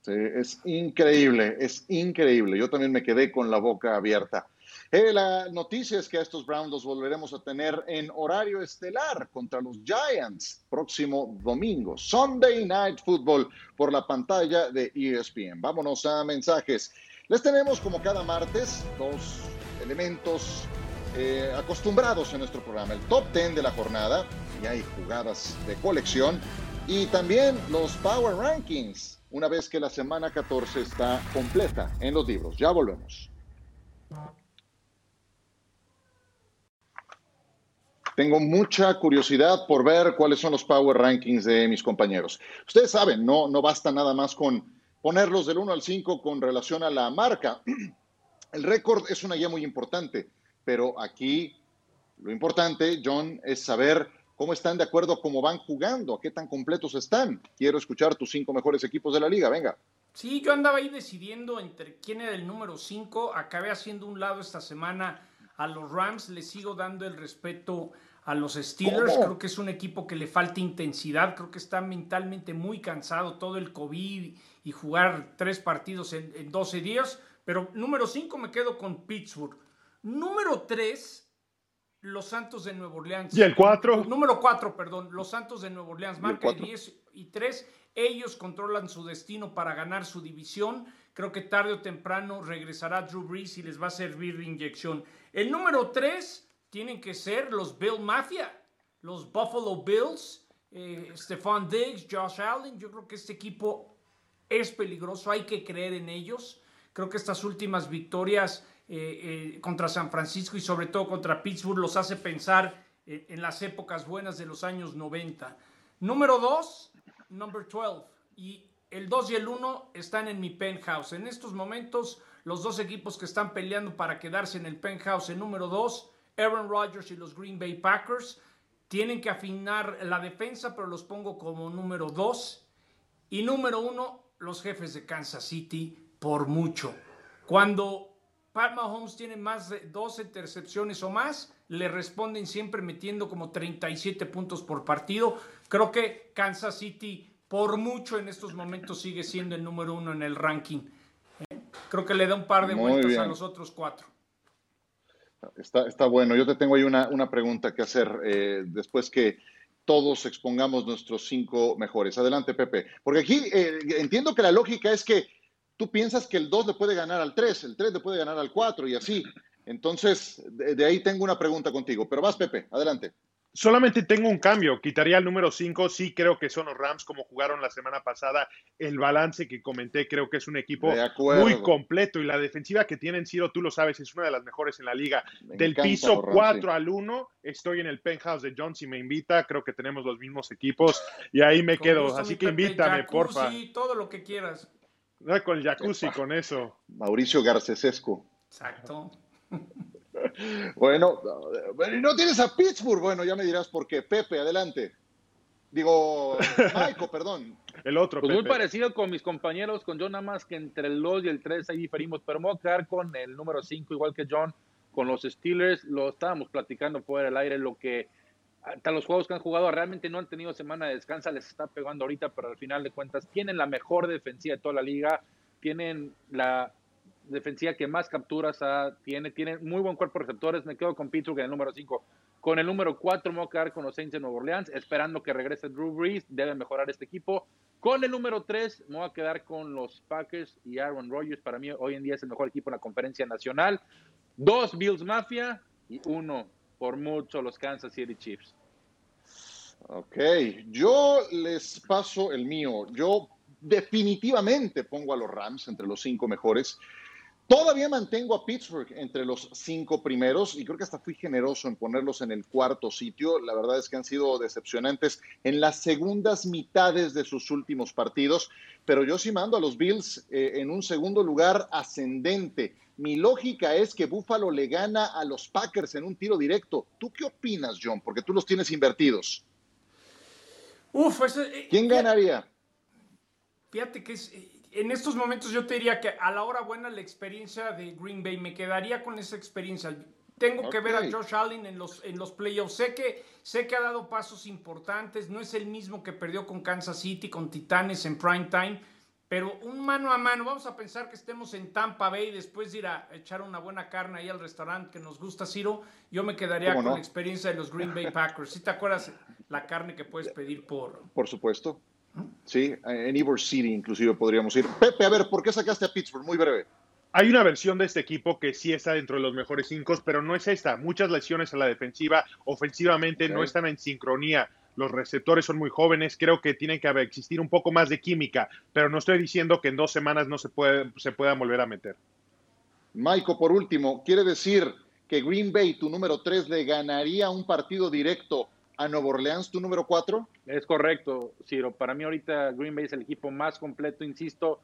Sí, es increíble, es increíble. Yo también me quedé con la boca abierta. Eh, la noticia es que a estos Browns los volveremos a tener en horario estelar contra los Giants próximo domingo, Sunday Night Football por la pantalla de ESPN. Vámonos a mensajes. Les tenemos como cada martes dos elementos eh, acostumbrados en nuestro programa, el top 10 de la jornada, y hay jugadas de colección, y también los Power Rankings, una vez que la semana 14 está completa en los libros. Ya volvemos. Tengo mucha curiosidad por ver cuáles son los Power Rankings de mis compañeros. Ustedes saben, no, no basta nada más con ponerlos del 1 al 5 con relación a la marca. El récord es una guía muy importante pero aquí lo importante, John, es saber cómo están de acuerdo, cómo van jugando, qué tan completos están. Quiero escuchar tus cinco mejores equipos de la liga, venga. Sí, yo andaba ahí decidiendo entre quién era el número cinco. Acabé haciendo un lado esta semana a los Rams, le sigo dando el respeto a los Steelers. Creo que es un equipo que le falta intensidad, creo que está mentalmente muy cansado todo el COVID y jugar tres partidos en, en 12 días. Pero número cinco me quedo con Pittsburgh. Número 3, los Santos de Nueva Orleans. ¿Y el 4? Número 4, perdón, los Santos de Nueva Orleans. Marca 10 y 3. Ellos controlan su destino para ganar su división. Creo que tarde o temprano regresará Drew Brees y les va a servir de inyección. El número 3 tienen que ser los Bill Mafia, los Buffalo Bills, eh, Stephon Diggs, Josh Allen. Yo creo que este equipo es peligroso, hay que creer en ellos. Creo que estas últimas victorias eh, eh, contra San Francisco y sobre todo contra Pittsburgh los hace pensar eh, en las épocas buenas de los años 90. Número 2, number 12. Y el 2 y el 1 están en mi penthouse. En estos momentos, los dos equipos que están peleando para quedarse en el penthouse en número 2, Aaron Rodgers y los Green Bay Packers, tienen que afinar la defensa, pero los pongo como número 2. Y número 1, los jefes de Kansas City, por mucho. Cuando Pat Mahomes tiene más de 12 intercepciones o más, le responden siempre metiendo como 37 puntos por partido. Creo que Kansas City por mucho en estos momentos sigue siendo el número uno en el ranking. Creo que le da un par de vueltas a los otros cuatro. Está, está, bueno. Yo te tengo ahí una, una pregunta que hacer eh, después que todos expongamos nuestros cinco mejores. Adelante, Pepe. Porque aquí eh, entiendo que la lógica es que tú piensas que el 2 le puede ganar al 3, el 3 le puede ganar al 4 y así. Entonces, de, ahí tengo una pregunta contigo. Pero vas, Pepe, adelante. Solamente tengo un cambio, quitaría el número 5, sí creo que son los Rams como jugaron la semana pasada, el balance que comenté creo que es un equipo muy completo y la defensiva que tienen Ciro, tú lo sabes, es una de las mejores en la liga. Del piso 4 al 1, estoy en el penthouse de John, si me invita, creo que tenemos los mismos equipos y ahí me quedo, así que invítame, porfa. Sí, todo lo que quieras. con el jacuzzi, con eso. Mauricio Garcesesco. Exacto. bueno, no tienes a Pittsburgh. Bueno, ya me dirás por qué. Pepe, adelante. Digo, Maico, perdón. El otro. Pues muy parecido con mis compañeros, con John, nada más que entre el 2 y el 3 ahí diferimos, pero me voy a quedar con el número 5, igual que John, con los Steelers. Lo estábamos platicando fuera del aire, lo que hasta los juegos que han jugado realmente no han tenido semana de descanso, les está pegando ahorita, pero al final de cuentas tienen la mejor defensiva de toda la liga, tienen la defensiva que más capturas tiene, tienen muy buen cuerpo de receptores. Me quedo con Pittsburgh en el número 5. Con el número 4 me voy a quedar con los Saints de Nueva Orleans, esperando que regrese Drew Brees, debe mejorar este equipo. Con el número 3 me voy a quedar con los Packers y Aaron Rodgers. Para mí hoy en día es el mejor equipo en la conferencia nacional. Dos Bills Mafia y uno por mucho los Kansas City Chiefs. Ok, yo les paso el mío. Yo definitivamente pongo a los Rams entre los cinco mejores. Todavía mantengo a Pittsburgh entre los cinco primeros y creo que hasta fui generoso en ponerlos en el cuarto sitio. La verdad es que han sido decepcionantes en las segundas mitades de sus últimos partidos, pero yo sí mando a los Bills eh, en un segundo lugar ascendente. Mi lógica es que Buffalo le gana a los Packers en un tiro directo. ¿Tú qué opinas, John? Porque tú los tienes invertidos. Uf, eso, eh, ¿Quién ganaría? Fíjate que es, eh, en estos momentos yo te diría que a la hora buena la experiencia de Green Bay, me quedaría con esa experiencia. Tengo que ver a. Josh Allen en los, en los playoffs. Sé que, sé que ha dado pasos importantes, no es el mismo que perdió con Kansas City, con Titanes en prime time, pero un mano a mano, vamos a pensar que estemos en Tampa Bay después de ir a echar una buena carne ahí al restaurante que nos gusta, Ciro, yo me quedaría ¿Cómo con no? la experiencia de los Green Bay Packers. ¿Sí te acuerdas la carne que puedes pedir por, Por supuesto. Sí, en Ivor City inclusive podríamos ir. Pepe, a ver, ¿por qué sacaste a Pittsburgh? Muy breve. Hay una versión de este equipo que sí está dentro de los mejores cinco, pero no es esta. Muchas lesiones a la defensiva, ofensivamente no están en sincronía. Los receptores son muy jóvenes, creo que tiene que haber- existir un poco más de química, pero no estoy diciendo que en dos semanas no se, puede, se puedan volver a meter. Maiko, por último, ¿quiere decir que Green Bay, tu número 3, le ganaría un partido directo a Nueva Orleans, tu número 4? Es correcto, Ciro. Para mí ahorita Green Bay es el equipo más completo, insisto.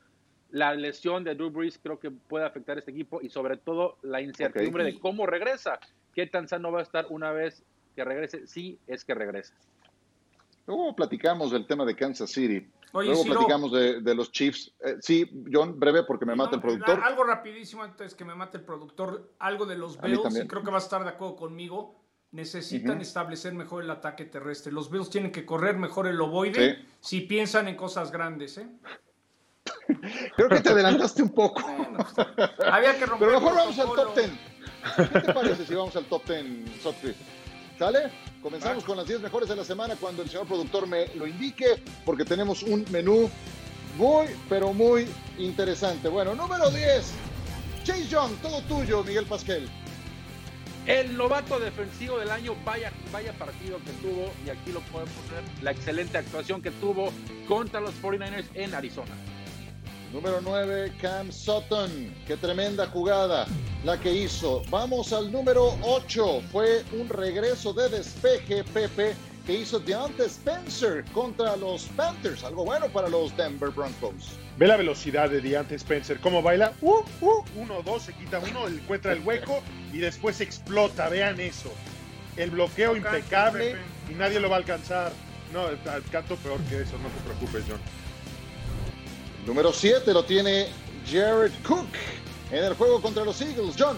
La lesión de Drew Brees creo que puede afectar a este equipo y sobre todo la incertidumbre de cómo regresa. ¿Qué tan sano va a estar una vez que regrese? Sí, es que regresa. Luego platicamos del tema de Kansas City. Oye, Luego Ciro. platicamos de, de los Chiefs. Eh, sí, John, breve porque me mata el productor. Algo rapidísimo antes que me mate el productor, algo de los Bills, y creo que va a estar de acuerdo conmigo. Necesitan Ujú. establecer mejor el ataque terrestre. Los Bills tienen que correr mejor el ovoide Sí. si piensan en cosas grandes. ¿eh? Creo que te adelantaste un poco. Bueno, pues, había que romper Pero mejor vamos al top 10. ¿Qué te parece si vamos al top 10, Sotri? ¿Sale? Comenzamos con las 10 mejores de la semana cuando el señor productor me lo indique, porque tenemos un menú muy, pero muy interesante. Bueno, número 10. Chase Young, todo tuyo, Miguel Pasquel. El novato defensivo del año, vaya, vaya partido que tuvo, y aquí lo podemos ver, la excelente actuación que tuvo contra los 49ers en Arizona. Número 9, Cam Sutton. Qué tremenda jugada la que hizo. Vamos al número 8. Fue un regreso de despeje, Pepe, que hizo Deontay Spencer contra los Panthers. Algo bueno para los Denver Broncos. Ve la velocidad de Deante Spencer, cómo baila. Uh, uh, uno, dos, se quita uno, encuentra el hueco y después explota. Vean eso. El bloqueo impecable Pepe. y nadie lo va a alcanzar. No, al canto peor que eso, no te preocupes, John. Número 7 lo tiene Jared Cook en el juego contra los Eagles. John.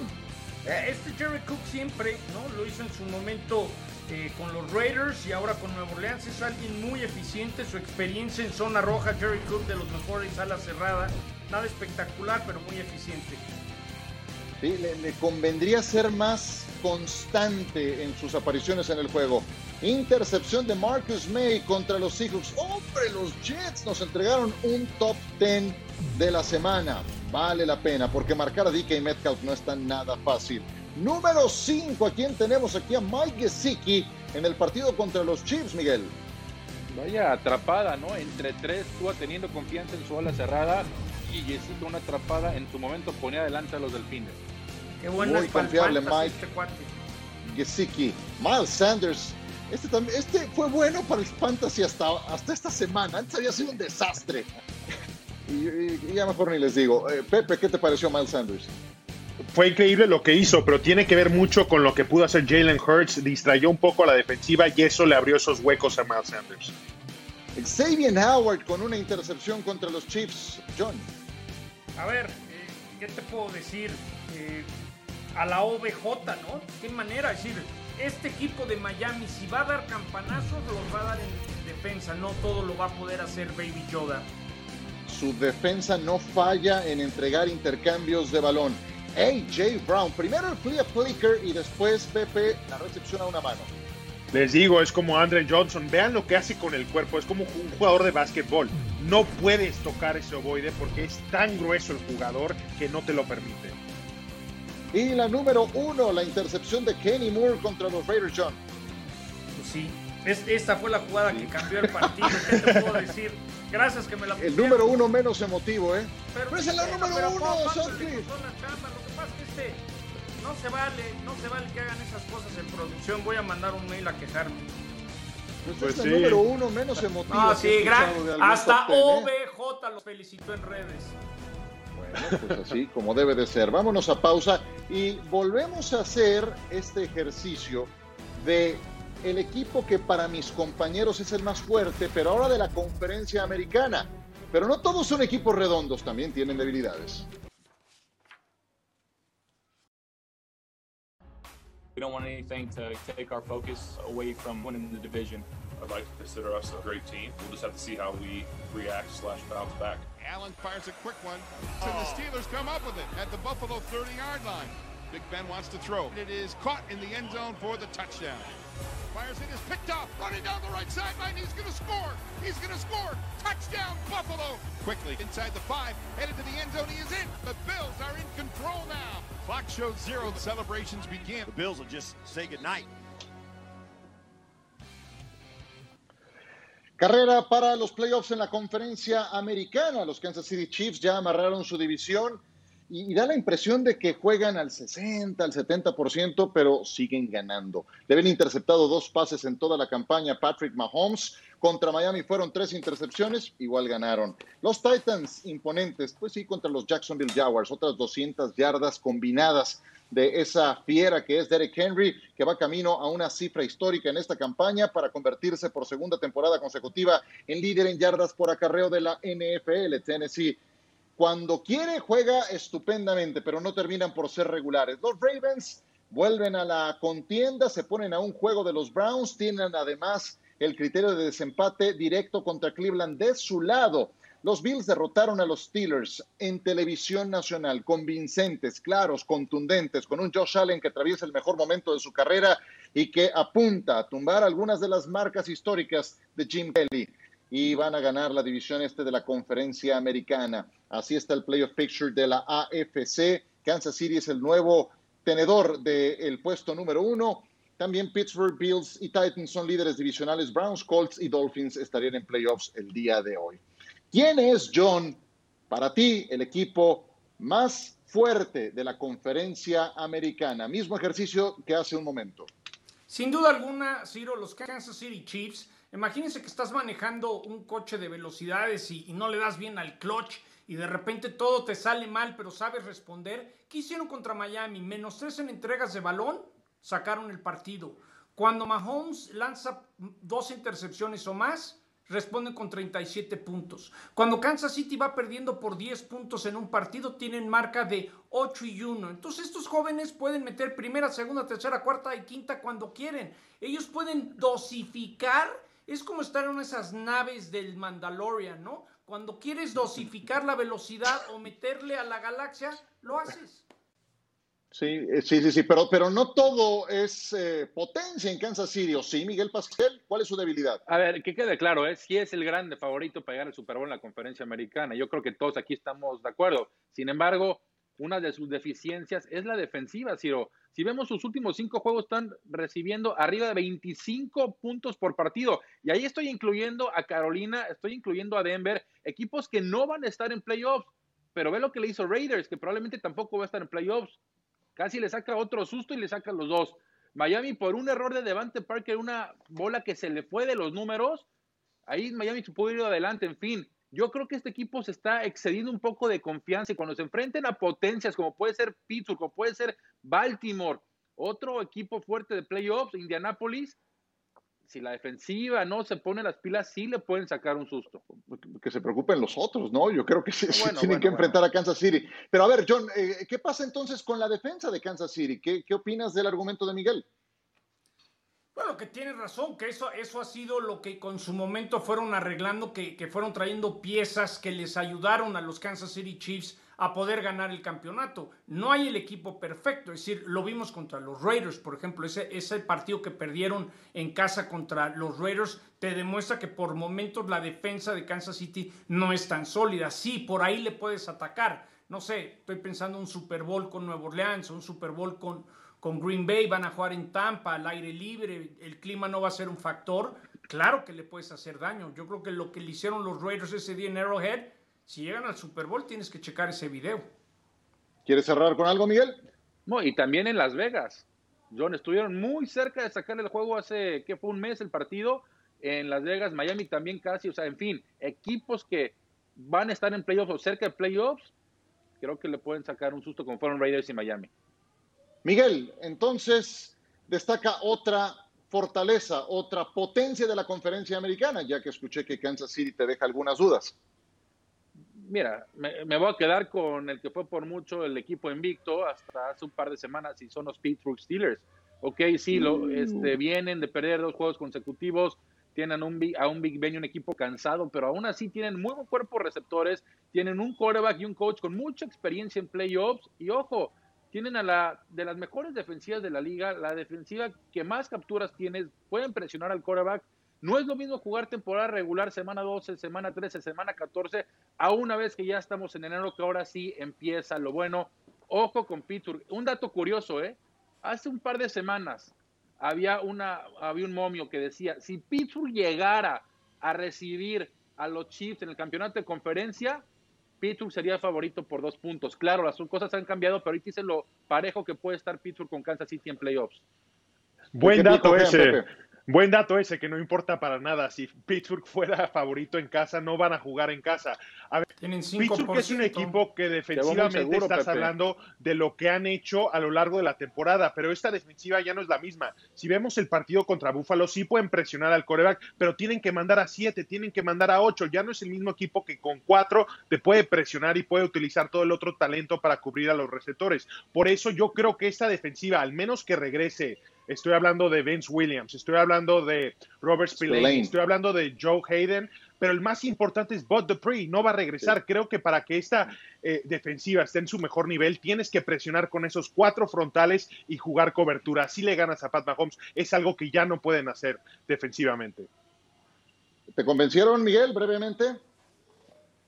Eh, Este Jerry Cook siempre, ¿no? Lo hizo en su momento eh, con los Raiders y ahora con Nueva Orleans. Es alguien muy eficiente. Su experiencia en zona roja, Jerry Cook de los mejores ala cerrada. Nada espectacular, pero muy eficiente. Le, le convendría ser más constante en sus apariciones en el juego. Intercepción de Marcus May contra los Seahawks. ¡Hombre! Los Jets nos entregaron un top 10 de la semana. Vale la pena porque marcar a DK Metcalf no es tan nada fácil. Número 5, ¿a quién tenemos aquí? A Mike Gesicki en el partido contra los Chiefs, Miguel. Vaya atrapada, ¿no? Entre tres, estuvo teniendo confianza en su ala cerrada y Jessica una atrapada en su momento ponía adelante a los delfines. Qué buena Muy confiable, Mike. este cuate. Gesicki. Miles Sanders. Este, también, este fue bueno para el fantasy hasta, hasta esta semana. Antes había sido un desastre. Y, y- y ya mejor ni les digo. Eh, Pepe, ¿qué te pareció Miles Sanders? Fue increíble lo que hizo, pero tiene que ver mucho con lo que pudo hacer Jalen Hurts. Distrayó un poco a la defensiva y eso le abrió esos huecos a Miles Sanders. Xavier Howard con una intercepción contra los Chiefs. John. A ver, eh, ¿qué te puedo decir? Eh, a la OBJ, ¿no? ¿Qué manera? Es decir, este equipo de Miami, si va a dar campanazos, los va a dar en defensa. No todo lo va a poder hacer Baby Yoda. Su defensa no falla en entregar intercambios de balón. AJ Brown, primero el flea flicker y después Pepe la recepción a una mano. Les digo, es como Andre Johnson. Vean lo que hace con el cuerpo. Es como un jugador de básquetbol. No puedes tocar ese ovoide porque es tan grueso el jugador que no te lo permite. Y la número uno, la intercepción de Kenny Moore contra los Raiders, John. Pues sí, esta fue la jugada que cambió el partido. ¿Qué te puedo decir? Gracias que me la pusieron. El número uno menos emotivo, ¿eh? Pero, es el número uno, Sotcliffe. No se vale, no se vale que hagan esas cosas en producción. Voy a mandar un mail a quejarme. Pues, pues es el número uno menos emotivo. Ah, sí, gran, hasta OBJ los felicitó en redes. Bueno, pues así como debe de ser. Vámonos a pausa y volvemos a hacer este ejercicio de el equipo que para mis compañeros es el más fuerte, pero ahora de la conferencia americana. Pero no todos son equipos redondos, también tienen debilidades. Don't want anything to take our focus away from winning the division. I'd like to consider us a great team. We'll just have to see how we react slash bounce back. Allen fires a quick one, and the Steelers come up with it at the Buffalo 30-yard line. Big Ben wants to throw. It is caught in the end zone for the touchdown. Fires it is picked off, running down the right sideline. He's going to score. He's going to score. Touchdown, Buffalo. Quickly inside the five, headed to the end zone. He is in. The Bills are in control now. Clock shows zero. The celebrations begin. The Bills will just say goodnight. Carrera para los playoffs en la conferencia americana. Los Kansas City Chiefs ya amarraron su división y, da la impresión de que juegan al 60, al 70%, pero siguen ganando. Le habían interceptado dos pases en toda la campaña Patrick Mahomes. Contra Miami fueron tres intercepciones, igual ganaron. Los Titans imponentes, pues sí, contra los Jacksonville Jaguars, otras 200 yardas combinadas de esa fiera que es Derek Henry, que va camino a una cifra histórica en esta campaña para convertirse por segunda temporada consecutiva en líder en yardas por acarreo de la NFL. Tennessee cuando quiere juega estupendamente, pero no terminan por ser regulares. Los Ravens vuelven a la contienda, se ponen a un juego de los Browns, tienen además el criterio de desempate directo contra Cleveland de su lado. Los Bills derrotaron a los Steelers en televisión nacional, convincentes, claros, contundentes, con un Josh Allen que atraviesa el mejor momento de su carrera y que apunta a tumbar algunas de las marcas históricas de Jim Kelly y van a ganar la división este de la conferencia americana. Así está el playoff picture de la AFC. Kansas City es el nuevo tenedor del puesto número uno. También Pittsburgh, Bills y Titans son líderes divisionales. Browns, Colts y Dolphins estarían en playoffs el día de hoy. ¿Quién es, John, para ti, el equipo más fuerte de la conferencia americana? Mismo ejercicio que hace un momento. Sin duda alguna, Ciro, los Kansas City Chiefs Imagínense que estás manejando un coche de velocidades y, no le das bien al clutch y de repente todo te sale mal, pero sabes responder. ¿Qué hicieron contra Miami? Menos tres en entregas de balón, sacaron el partido. Cuando Mahomes lanza dos intercepciones o más, responden con 37 puntos. Cuando Kansas City va perdiendo por 10 puntos en un partido, tienen marca de 8 y 1. Entonces estos jóvenes pueden meter primera, segunda, tercera, cuarta y quinta cuando quieren. Ellos pueden dosificar es como estar en esas naves del Mandalorian, ¿no? Cuando quieres dosificar la velocidad o meterle a la galaxia, lo haces. Sí, eh, sí, sí, sí, pero, pero no todo es eh, potencia en Kansas City, ¿o sí, Miguel Pascal? ¿Cuál es su debilidad? A ver, que quede claro, ¿eh? sí es el grande favorito para llegar al Super Bowl en la conferencia americana. Yo creo que todos aquí estamos de acuerdo. Sin embargo, una de sus deficiencias es la defensiva, Ciro. Si vemos sus últimos cinco juegos, están recibiendo arriba de 25 puntos por partido. Y ahí estoy incluyendo a Carolina, estoy incluyendo a Denver, equipos que no van a estar en playoffs. Pero ve lo que le hizo Raiders, que probablemente tampoco va a estar en playoffs. Casi le saca otro susto y le saca los dos. Miami, por un error de Devante Parker, una bola que se le fue de los números, ahí Miami se pudo ir adelante. En fin, yo creo que este equipo se está excediendo un poco de confianza y cuando se enfrenten a potencias como puede ser Pittsburgh, como puede ser Baltimore, otro equipo fuerte de playoffs, Indianapolis, si la defensiva no se pone las pilas, sí le pueden sacar un susto. Que se preocupen los otros, ¿no? Yo creo que sí, tienen que enfrentar a Kansas City. Pero a ver, John, eh, ¿qué pasa entonces con la defensa de Kansas City? ¿Qué, ¿Qué, opinas del argumento de Miguel? Bueno, que tiene razón, que eso, eso ha sido lo que con su momento fueron arreglando, que, que fueron trayendo piezas que les ayudaron a los Kansas City Chiefs a poder ganar el campeonato. No hay el equipo perfecto, es decir, lo vimos contra los Raiders, por ejemplo, ese, ese partido que perdieron en casa contra los Raiders te demuestra que por momentos la defensa de Kansas City no es tan sólida. Sí, por ahí le puedes atacar. No sé, estoy pensando un Super Bowl con Nueva Orleans, un Super Bowl con, con Green Bay, van a jugar en Tampa, al aire libre, el clima no va a ser un factor. Claro que le puedes hacer daño. Yo creo que lo que le hicieron los Raiders ese día en Arrowhead si llegan al Super Bowl tienes que checar ese video. ¿Quieres cerrar con algo, Miguel? No, y también en Las Vegas. John, estuvieron muy cerca de sacar el juego hace, ¿qué fue? Un mes el partido. En Las Vegas, Miami también casi. O sea, en fin, equipos que van a estar en playoffs o cerca de playoffs, creo que le pueden sacar un susto como fueron Raiders y Miami. Miguel, entonces destaca otra fortaleza, otra potencia de la conferencia americana, ya que escuché que Kansas City te deja algunas dudas mira, me, voy a quedar con el que fue por mucho el equipo invicto hasta hace un par de semanas y son los Pittsburgh Steelers. Ok, sí, lo, mm. este, vienen de perder dos juegos consecutivos, tienen un, a un Big Ben y un equipo cansado, pero aún así tienen muy buen cuerpo receptores, tienen un quarterback y un coach con mucha experiencia en playoffs y ojo, tienen a la de las mejores defensivas de la liga, la defensiva que más capturas tiene, pueden presionar al quarterback no es lo mismo jugar temporada regular, semana 12, semana 13, semana 14, a una vez que ya estamos en enero, que ahora sí empieza lo bueno. Ojo con Pittsburgh. Un dato curioso, ¿eh? Hace un par de semanas había, una, había un momio que decía, si Pittsburgh llegara a recibir a los Chiefs en el campeonato de conferencia, Pittsburgh sería favorito por dos puntos. Claro, las cosas han cambiado, pero ahorita dice lo parejo que puede estar Pittsburgh con Kansas City en playoffs. Buen dato ese. Buen dato ese, que no importa para nada. Si Pittsburgh fuera favorito en casa, no van a jugar en casa. A ver, Pittsburgh es un equipo que defensivamente estás hablando de lo que han hecho a lo largo de la temporada, pero esta defensiva ya no es la misma. Si vemos el partido contra Buffalo, sí pueden presionar al coreback, pero tienen que mandar a siete, tienen que mandar a ocho. Ya no es el mismo equipo que con cuatro te puede presionar y puede utilizar todo el otro talento para cubrir a los receptores. Por eso yo creo que esta defensiva, al menos que regrese estoy hablando de Vince Williams, estoy hablando de Robert Spillane, estoy hablando de Joe Hayden, pero el más importante es Bud Dupree, no va a regresar. Creo que para que esta eh, defensiva esté en su mejor nivel, tienes que presionar con esos cuatro frontales y jugar cobertura. Si le ganas a Pat Mahomes, es algo que ya no pueden hacer defensivamente. ¿Te convencieron, Miguel, brevemente?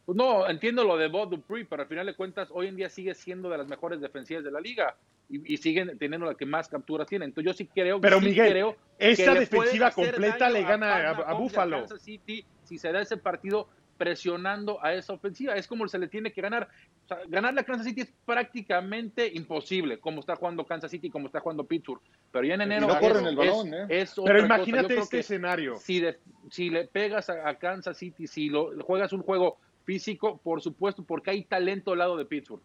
Pues no, entiendo lo de Bud Dupree, pero al final de cuentas, hoy en día sigue siendo de las mejores defensivas de la liga y, siguen teniendo la que más capturas tienen. Entonces yo sí creo Pero sí Miguel, creo esta defensiva completa le gana a, Buffalo. si se da ese partido presionando a esa ofensiva, es como se le tiene que ganar. O ganarle a Kansas City es prácticamente imposible, como está jugando Kansas City, como está jugando Pittsburgh. Pero ya en enero es, Pero imagínate este escenario. Si, si le pegas a, Kansas City, si lo, juegas un juego físico, por supuesto, porque hay talento al lado de Pittsburgh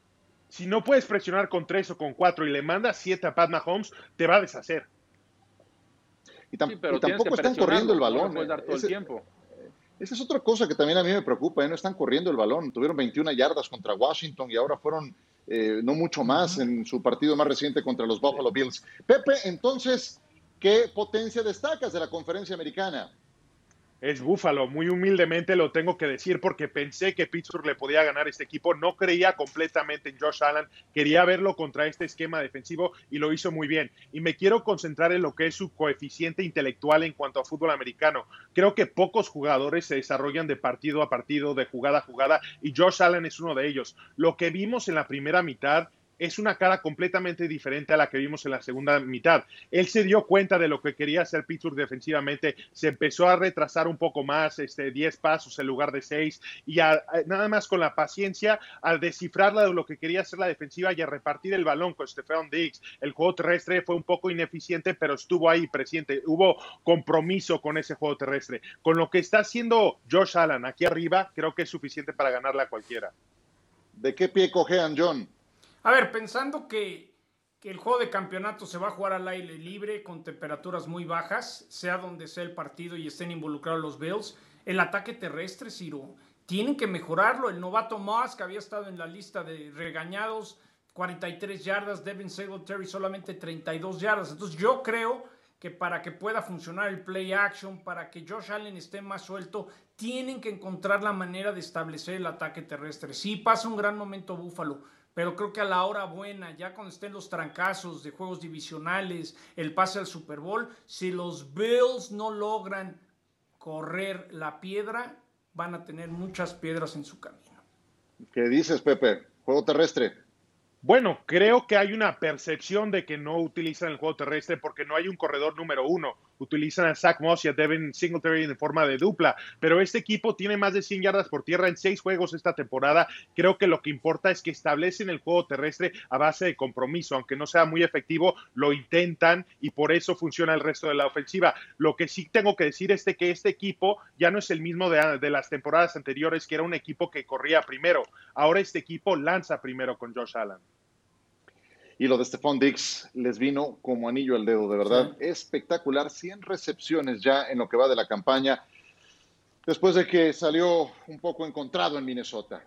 si no puedes presionar con tres o con cuatro y le mandas siete a Pat Mahomes, te va a deshacer. Y, tampoco están corriendo el balón. No dar todo el tiempo. Esa es otra cosa que también a mí me preocupa, ¿eh? no están corriendo el balón. Tuvieron 21 yardas contra Washington y ahora fueron eh, no mucho más en su partido más reciente contra los Buffalo Bills. Pepe, entonces, ¿qué potencia destacas de la conferencia americana? Es Búfalo. Muy humildemente lo tengo que decir porque pensé que Pittsburgh le podía ganar este equipo. No creía completamente en Josh Allen. Quería verlo contra este esquema defensivo y lo hizo muy bien. Y me quiero concentrar en lo que es su coeficiente intelectual en cuanto a fútbol americano. Creo que pocos jugadores se desarrollan de partido a partido, de jugada a jugada, y Josh Allen es uno de ellos. Lo que vimos en la primera mitad es una cara completamente diferente a la que vimos en la segunda mitad. Él se dio cuenta de lo que quería hacer Pittsburgh defensivamente, se empezó a retrasar un poco más, este, 10 pasos en lugar de 6, y nada más con la paciencia, al descifrar lo que quería hacer la defensiva y a repartir el balón con Stefan Diggs. El juego terrestre fue un poco ineficiente, pero estuvo ahí presente. Hubo compromiso con ese juego terrestre. Con lo que está haciendo Josh Allen aquí arriba, creo que es suficiente para ganarle a cualquiera. ¿De qué pie cojean, John? A ver, pensando que, el juego de campeonato se va a jugar al aire libre con temperaturas muy bajas, sea donde sea el partido y estén involucrados los Bills. El ataque terrestre, Ciro, tienen que mejorarlo. El novato Moss, que había estado en la lista de regañados, 43 yardas, Devin Singletary solamente 32 yardas. Entonces yo creo que para que pueda funcionar el play action, para que Josh Allen esté más suelto, tienen que encontrar la manera de establecer el ataque terrestre. Sí, pasa un gran momento Búfalo, pero creo que a la hora buena, ya cuando estén los trancazos de juegos divisionales, el pase al Super Bowl, si los Bills no logran correr la piedra, van a tener muchas piedras en su camino. ¿Qué dices, Pepe? Juego terrestre. Bueno, creo que hay una percepción de que no utilizan el juego terrestre porque no hay un corredor número uno. Utilizan a Zach Moss y a Devin Singletary en forma de dupla, pero este equipo tiene más de 100 yardas por tierra en seis juegos esta temporada. Creo que lo que importa es que establecen el juego terrestre a base de compromiso, aunque no sea muy efectivo, lo intentan y por eso funciona el resto de la ofensiva. Lo que sí tengo que decir es que este equipo ya no es el mismo de, de las temporadas anteriores, que era un equipo que corría primero. Ahora este equipo lanza primero con Josh Allen. Y lo de Stephon Dix les vino como anillo al dedo, de verdad. Espectacular. 100 recepciones ya en lo que va de la campaña, después de que salió un poco encontrado en Minnesota.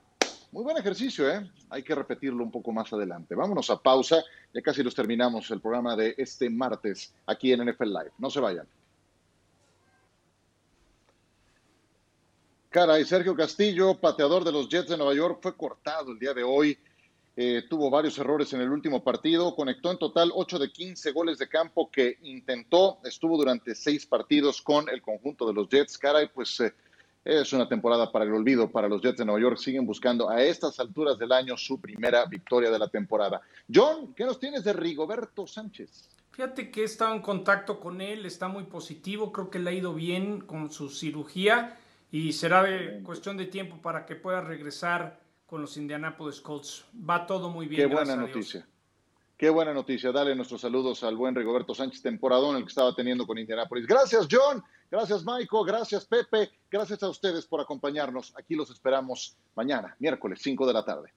Muy buen ejercicio, ¿eh? Hay que repetirlo un poco más adelante. Vámonos a pausa. Ya casi los terminamos el programa de este martes aquí en NFL Live. No se vayan. Caray, Sergio Castillo, pateador de los Jets de Nueva York, fue cortado el día de hoy eh, tuvo varios errores en el último partido, conectó en total 8 de 15 goles de campo que intentó, estuvo durante seis partidos con el conjunto de los Jets. Caray, pues eh, es una temporada para el olvido para los Jets de Nueva York. Siguen buscando a estas alturas del año su primera victoria de la temporada. John, ¿qué nos tienes de Rigoberto Sánchez? Fíjate que he estado en contacto con él, está muy positivo, creo que le ha ido bien con su cirugía y será de cuestión de tiempo para que pueda regresar con los Indianapolis Colts. Va todo muy bien. Qué buena noticia. Qué buena noticia. Dale nuestros saludos al buen Rigoberto Sánchez, temporadón el que estaba teniendo con Indianapolis. Gracias, John. Gracias, Michael. Gracias, Pepe. Gracias a ustedes por acompañarnos. Aquí los esperamos mañana, miércoles, 5 de la tarde.